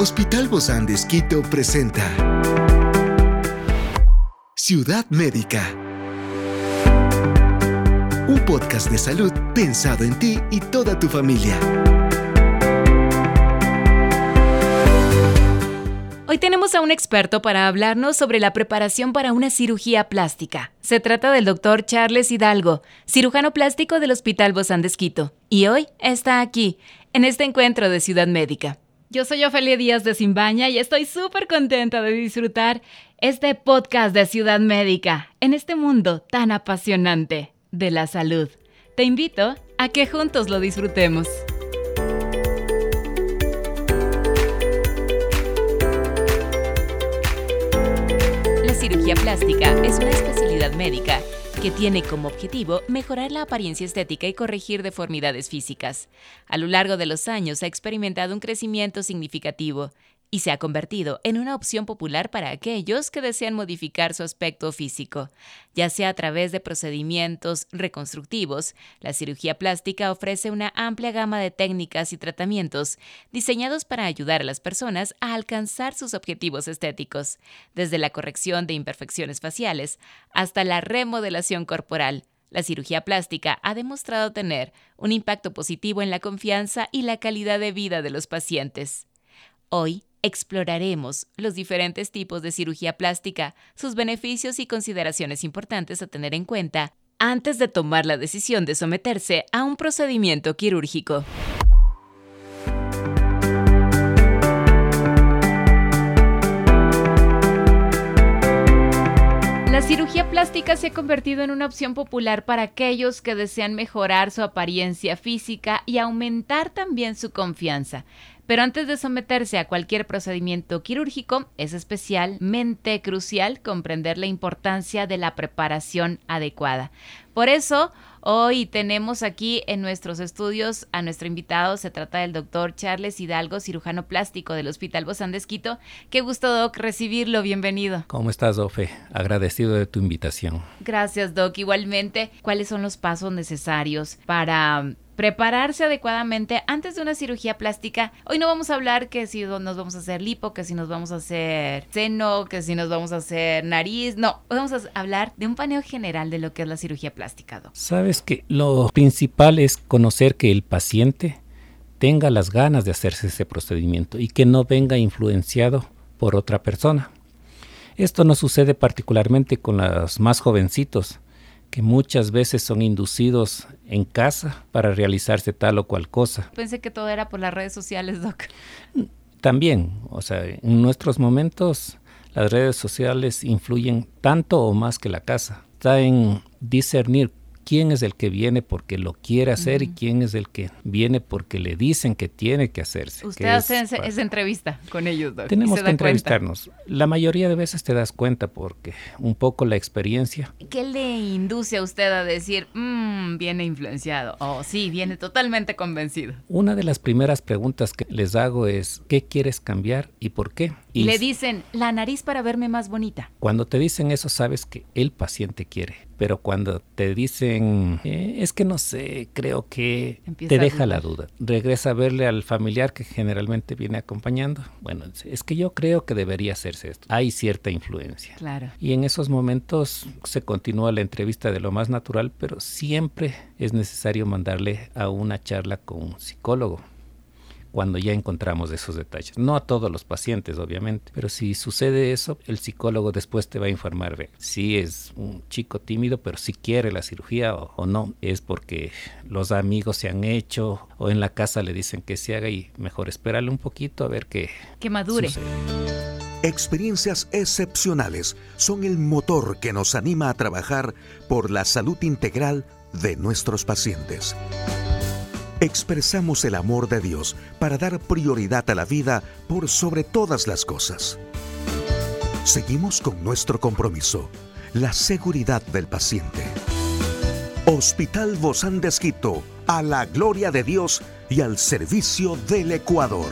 Hospital Bozán de Esquito presenta Ciudad Médica. Un podcast de salud pensado en ti y toda tu familia. Hoy tenemos a un experto para hablarnos sobre la preparación para una cirugía plástica. Se trata del doctor Charles Hidalgo, cirujano plástico del Hospital Bozán de Esquito, y hoy está aquí, en este encuentro de Ciudad Médica. Yo soy Ofelia Díaz de Simbaña y estoy súper contenta de disfrutar este podcast de Ciudad Médica en este mundo tan apasionante de la salud. Te invito a que juntos lo disfrutemos. La cirugía plástica es una especialidad médica que tiene como objetivo mejorar la apariencia estética y corregir deformidades físicas. A lo largo de los años ha experimentado un crecimiento significativo y se ha convertido en una opción popular para aquellos que desean modificar su aspecto físico, ya sea a través de procedimientos reconstructivos. La cirugía plástica ofrece una amplia gama de técnicas y tratamientos diseñados para ayudar a las personas a alcanzar sus objetivos estéticos, desde la corrección de imperfecciones faciales hasta la remodelación corporal. La cirugía plástica ha demostrado tener un impacto positivo en la confianza y la calidad de vida de los pacientes. Hoy exploraremos los diferentes tipos de cirugía plástica, sus beneficios y consideraciones importantes a tener en cuenta antes de tomar la decisión de someterse a un procedimiento quirúrgico. La cirugía plástica se ha convertido en una opción popular para aquellos que desean mejorar su apariencia física y aumentar también su confianza. Pero antes de someterse a cualquier procedimiento quirúrgico, es especialmente crucial comprender la importancia de la preparación adecuada. Por eso, hoy tenemos aquí en nuestros estudios a nuestro invitado. Se trata del doctor Charles Hidalgo, cirujano plástico del Hospital Bozán de Esquito. Qué gusto, Doc, recibirlo. Bienvenido. ¿Cómo estás, Ofe? Agradecido de tu invitación. Gracias, Doc. Igualmente, ¿cuáles son los pasos necesarios para prepararse adecuadamente antes de una cirugía plástica. Hoy no vamos a hablar que si nos vamos a hacer lipo, que si nos vamos a hacer seno, que si nos vamos a hacer nariz. No, hoy vamos a hablar de un paneo general de lo que es la cirugía plástica. Sabes que lo principal es conocer que el paciente tenga las ganas de hacerse ese procedimiento y que no venga influenciado por otra persona. Esto no sucede particularmente con los más jovencitos, que muchas veces son inducidos en casa para realizarse tal o cual cosa. Pensé que todo era por las redes sociales, Doc. También, o sea, en nuestros momentos las redes sociales influyen tanto o más que la casa. Está en discernir quién es el que viene porque lo quiere hacer y quién es el que viene porque le dicen que tiene que hacerse. Usted hace esa entrevista con ellos, doctor. Tenemos que entrevistarnos. La mayoría de veces te das cuenta porque un poco la experiencia. ¿Qué le induce a usted a decir, mmm, viene influenciado? O oh, sí, viene totalmente convencido. Una de las primeras preguntas que les hago es, ¿qué quieres cambiar y por qué? Y le dicen, la nariz para verme más bonita. Cuando te dicen eso, sabes que el paciente quiere pero cuando te dicen, eh, es que no sé, creo que te deja la duda. Regresa a verle al familiar que generalmente viene acompañando. Bueno, es que yo creo que debería hacerse esto. Hay cierta influencia. Claro. Y en esos momentos se continúa la entrevista de lo más natural, pero siempre es necesario mandarle a una charla con un psicólogo cuando ya encontramos esos detalles. No a todos los pacientes, obviamente, pero si sucede eso, el psicólogo después te va a informar si es un chico tímido, pero si quiere la cirugía o, no. Es porque los amigos se han hecho o en la casa le dicen que se haga y mejor esperarle un poquito a ver qué que madure. Experiencias excepcionales son el motor que nos anima a trabajar por la salud integral de nuestros pacientes expresamos el amor de Dios para dar prioridad a la vida por sobre todas las cosas. Seguimos con nuestro compromiso, la seguridad del paciente. Hospital Bozán de Esquito, a la gloria de Dios y al servicio del Ecuador.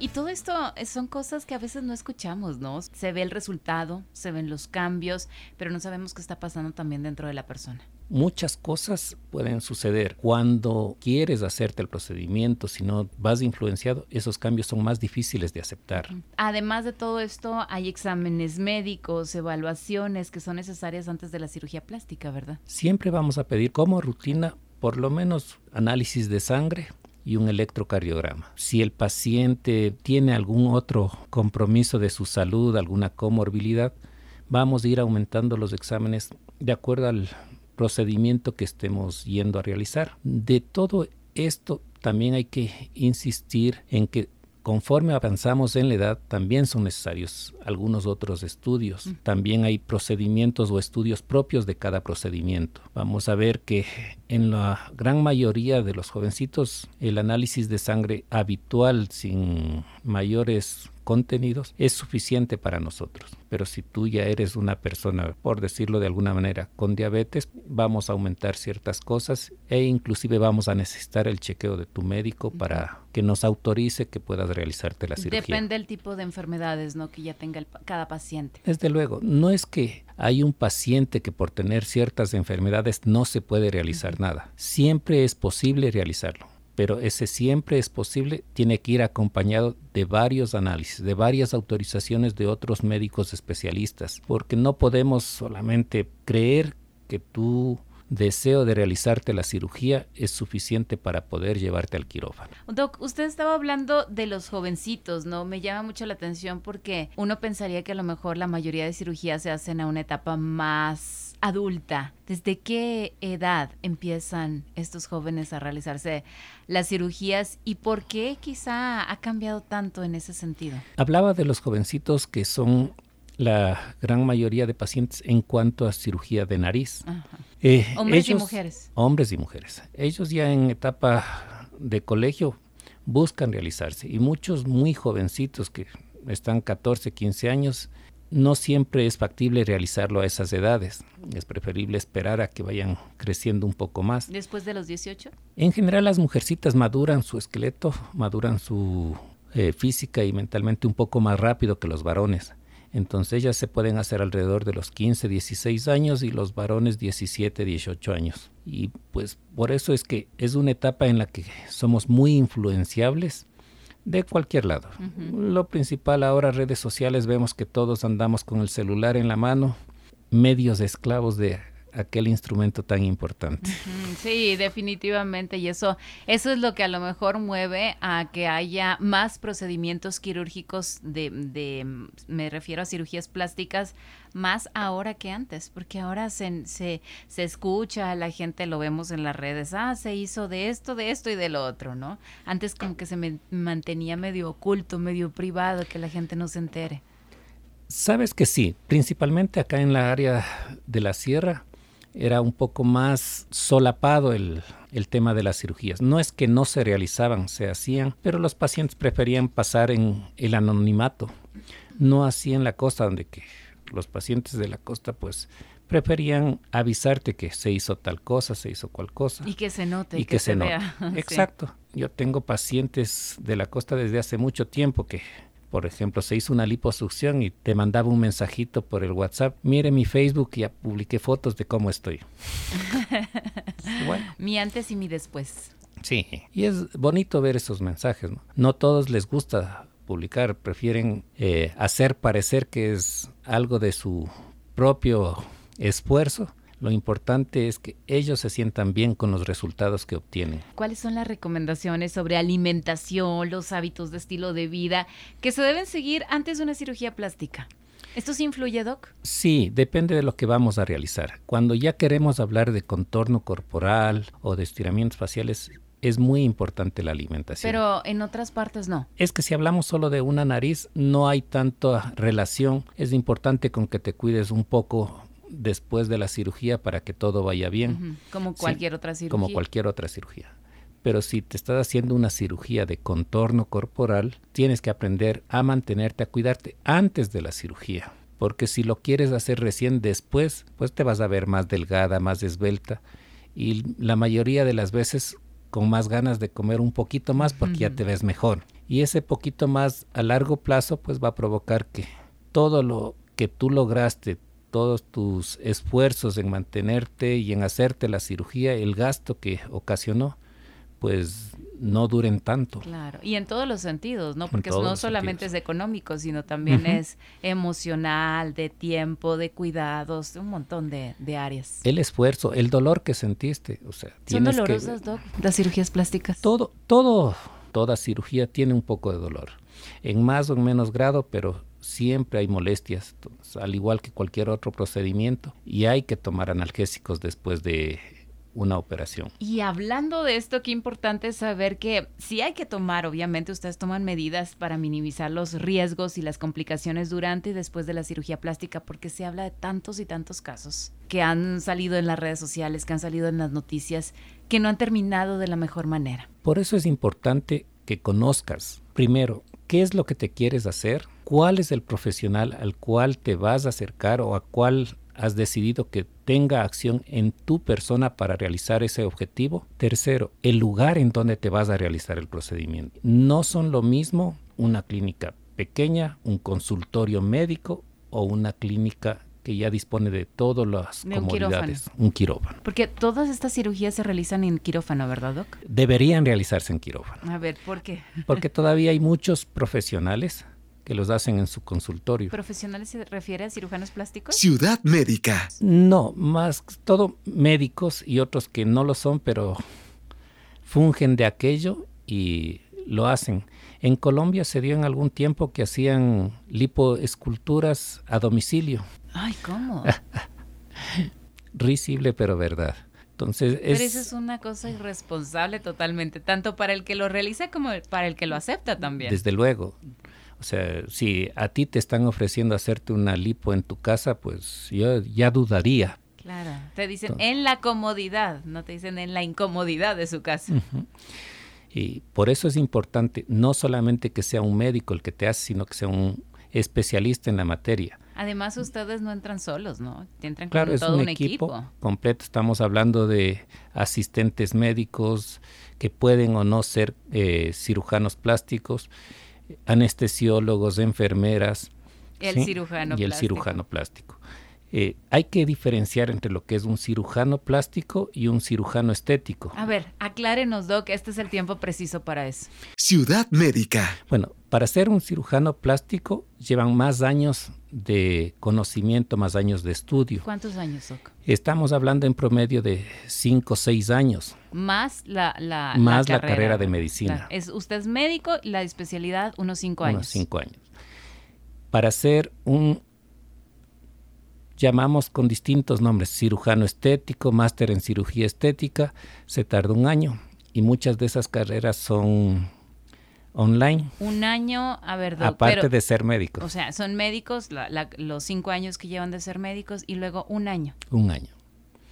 y todo esto son cosas que a veces no escuchamos, ¿no? Se ve el resultado, se ven los cambios, pero no sabemos qué está pasando también dentro de la persona. Muchas cosas pueden suceder. Cuando quieres hacerte el procedimiento, si no vas influenciado, esos cambios son más difíciles de aceptar. Además de todo esto, hay exámenes médicos, evaluaciones que son necesarias antes de la cirugía plástica, ¿verdad? Siempre vamos a pedir como rutina por lo menos análisis de sangre, y un electrocardiograma. Si el paciente tiene algún otro compromiso de su salud, alguna comorbilidad, vamos a ir aumentando los exámenes de acuerdo al procedimiento que estemos yendo a realizar. De todo esto también hay que insistir en que conforme avanzamos en la edad, también son necesarios algunos otros estudios. También hay procedimientos o estudios propios de cada procedimiento. Vamos a ver que en la gran mayoría de los jovencitos el análisis de sangre habitual sin mayores contenidos es suficiente para nosotros. Pero si tú ya eres una persona, por decirlo de alguna manera, con diabetes, vamos a aumentar ciertas cosas e inclusive vamos a necesitar el chequeo de tu médico para que nos autorice que puedas realizarte la cirugía. Depende del tipo de enfermedades ¿no? que ya tenga cada paciente. Desde luego, no es que hay un paciente que por tener ciertas enfermedades no se puede realizar nada. Siempre es posible realizarlo pero ese siempre es posible, tiene que ir acompañado de varios análisis, de varias autorizaciones de otros médicos especialistas, porque no podemos solamente creer que tu deseo de realizarte la cirugía es suficiente para poder llevarte al quirófano. Doc, usted estaba hablando de los jovencitos, ¿no? Me llama mucho la atención porque uno pensaría que a lo mejor la mayoría de cirugías se hacen a una etapa más adulta, ¿desde qué edad empiezan estos jóvenes a realizarse las cirugías y por qué quizá ha cambiado tanto en ese sentido? Hablaba de los jovencitos que son la gran mayoría de pacientes en cuanto a cirugía de nariz. Eh, hombres y mujeres. Hombres y mujeres. Ellos ya en etapa de colegio buscan realizarse y muchos muy jovencitos que están 14, 15 años no siempre es factible realizarlo a esas edades. Es preferible esperar a que vayan creciendo un poco más. ¿Después de los 18? En general las mujercitas maduran su esqueleto, maduran su eh, física y mentalmente un poco más rápido que los varones. Entonces ellas se pueden hacer alrededor de los 15, 16 años y los varones 17, 18 años. Y pues por eso es que es una etapa en la que somos muy influenciables de cualquier lado. Lo principal ahora, redes sociales, vemos que todos andamos con el celular en la mano, medios esclavos de aquel instrumento tan importante. Sí, definitivamente. Y eso, eso es lo que a lo mejor mueve a que haya más procedimientos quirúrgicos de, de me refiero a cirugías plásticas, más ahora que antes, porque ahora se, se, se escucha, la gente lo vemos en las redes, ah, se hizo de esto, de esto y de lo otro, ¿no? Antes como que se me mantenía medio oculto, medio privado, que la gente no se entere. Sabes que sí, principalmente acá en la área de la sierra, era un poco más solapado el, tema de las cirugías. No es que no se realizaban, se hacían, pero los pacientes preferían pasar en el anonimato. No así en la costa, donde que los pacientes de la costa pues preferían avisarte que se hizo tal cosa, se hizo cual cosa. Y que se note. Y que, se, vea. Exacto. Yo tengo pacientes de la costa desde hace mucho tiempo que por ejemplo, se hizo una liposucción y te mandaba un mensajito por el WhatsApp, mire mi Facebook y ya publiqué fotos de cómo estoy. bueno. Mi antes y mi después. Sí, y es bonito ver esos mensajes. No, no todos les gusta publicar, prefieren eh, hacer parecer que es algo de su propio esfuerzo lo importante es que ellos se sientan bien con los resultados que obtienen. ¿Cuáles son las recomendaciones sobre alimentación, los hábitos de estilo de vida que se deben seguir antes de una cirugía plástica? ¿Esto sí influye, Doc? Sí, depende de lo que vamos a realizar. Cuando ya queremos hablar de contorno corporal o de estiramientos faciales, es muy importante la alimentación. Pero en otras partes no. Es que si hablamos solo de una nariz, no hay tanta relación. Es importante con que te cuides un poco después de la cirugía para que todo vaya bien. Como cualquier otra cirugía. Como cualquier otra cirugía. Pero si te estás haciendo una cirugía de contorno corporal, tienes que aprender a mantenerte, a cuidarte antes de la cirugía. Porque si lo quieres hacer recién después, pues te vas a ver más delgada, más esbelta y la mayoría de las veces con más ganas de comer un poquito más porque ya te ves mejor. Y ese poquito más a largo plazo pues va a provocar que todo lo que tú lograste todos tus esfuerzos en mantenerte y en hacerte la cirugía, el gasto que ocasionó, pues no duren tanto. Claro, y en todos los sentidos, ¿no? Porque no solamente es económico, sino también es emocional, de tiempo, de cuidados, de un montón de, áreas. El esfuerzo, el dolor que sentiste, o sea, ¿Son dolorosas, Doc, las cirugías plásticas? Todo, todo, toda cirugía tiene un poco de dolor, en más o en menos grado, pero siempre hay molestias, al igual que cualquier otro procedimiento, y hay que tomar analgésicos después de una operación. Y hablando de esto, qué importante es saber que si hay que tomar, obviamente ustedes toman medidas para minimizar los riesgos y las complicaciones durante y después de la cirugía plástica, porque se habla de tantos y tantos casos que han salido en las redes sociales, que han salido en las noticias, que no han terminado de la mejor manera. Por eso es importante que conozcas, primero, qué es lo que te quieres hacer, cuál es el profesional al cual te vas a acercar o a cuál has decidido que tenga acción en tu persona para realizar ese objetivo. Tercero, el lugar en donde te vas a realizar el procedimiento. No son lo mismo una clínica pequeña, un consultorio médico o una clínica que ya dispone de todas las comodidades. Un quirófano. Porque todas estas cirugías se realizan en quirófano, ¿verdad, Doc? Deberían realizarse en quirófano. A ver, ¿por qué? Porque todavía hay muchos profesionales que los hacen en su consultorio. ¿Profesionales se refiere a cirujanos plásticos? Ciudad Médica. No, más todo médicos y otros que no lo son, pero fungen de aquello y lo hacen. En Colombia se dio en algún tiempo que hacían lipoesculturas a domicilio. Ay, ¿cómo? Risible, pero verdad. Entonces es... Pero eso es una cosa irresponsable totalmente, tanto para el que lo realiza como para el que lo acepta también. Desde luego. O sea, si a ti te están ofreciendo hacerte una lipo en tu casa, pues yo ya dudaría. Claro, te dicen en la comodidad, no te dicen en la incomodidad de su casa. Y por eso es importante no solamente que sea un médico el que te hace, sino que sea un especialista en la materia. Además, ustedes no entran solos, ¿no? Entran claro, con todo un, equipo, completo. Estamos hablando de asistentes médicos que pueden o no ser eh, cirujanos plásticos anestesiólogos, enfermeras. El cirujano y el cirujano plástico. Eh, hay que diferenciar entre lo que es un cirujano plástico y un cirujano estético. A ver, aclárenos, Doc, este es el tiempo preciso para eso. Ciudad Médica. Bueno, para ser un cirujano plástico llevan más años de conocimiento, más años de estudio. ¿Cuántos años, Doc? Estamos hablando en promedio de 5 o 6 años. Más la, la, más la, carrera, de medicina. Es, usted es médico, la especialidad unos 5 años. Unos 5 años. Para ser un llamamos con distintos nombres, cirujano estético, máster en cirugía estética, se tarda un año y muchas de esas carreras son online. Un año, a ver, aparte de ser médicos. O sea, son médicos, los cinco años que llevan de ser médicos y luego un año. Un año.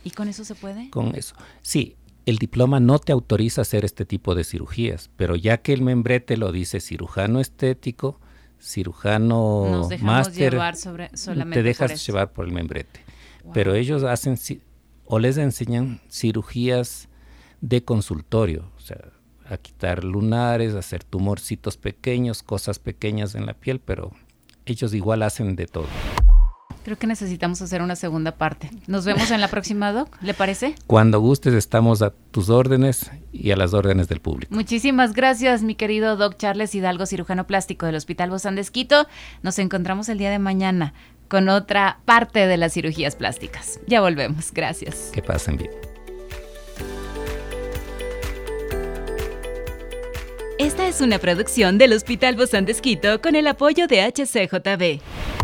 ¿Y con eso se puede? Con eso. Sí, el diploma no te autoriza hacer este tipo de cirugías, pero ya que el membrete lo dice cirujano estético, cirujano máster, te dejas llevar por el membrete. Pero ellos hacen o les enseñan cirugías de consultorio, o sea, a quitar lunares, hacer tumorcitos pequeños, cosas pequeñas en la piel, pero ellos igual hacen de todo. Creo que necesitamos hacer una segunda parte. Nos vemos en la próxima, Doc. ¿Le parece? Cuando gustes, estamos a tus órdenes y a las órdenes del público. Muchísimas gracias, mi querido Doc Charles Hidalgo, cirujano plástico del Hospital Bozán de Nos encontramos el día de mañana con otra parte de las cirugías plásticas. Ya volvemos. Gracias. Que pasen bien. Esta es una producción del Hospital Bozán de con el apoyo de HCJB.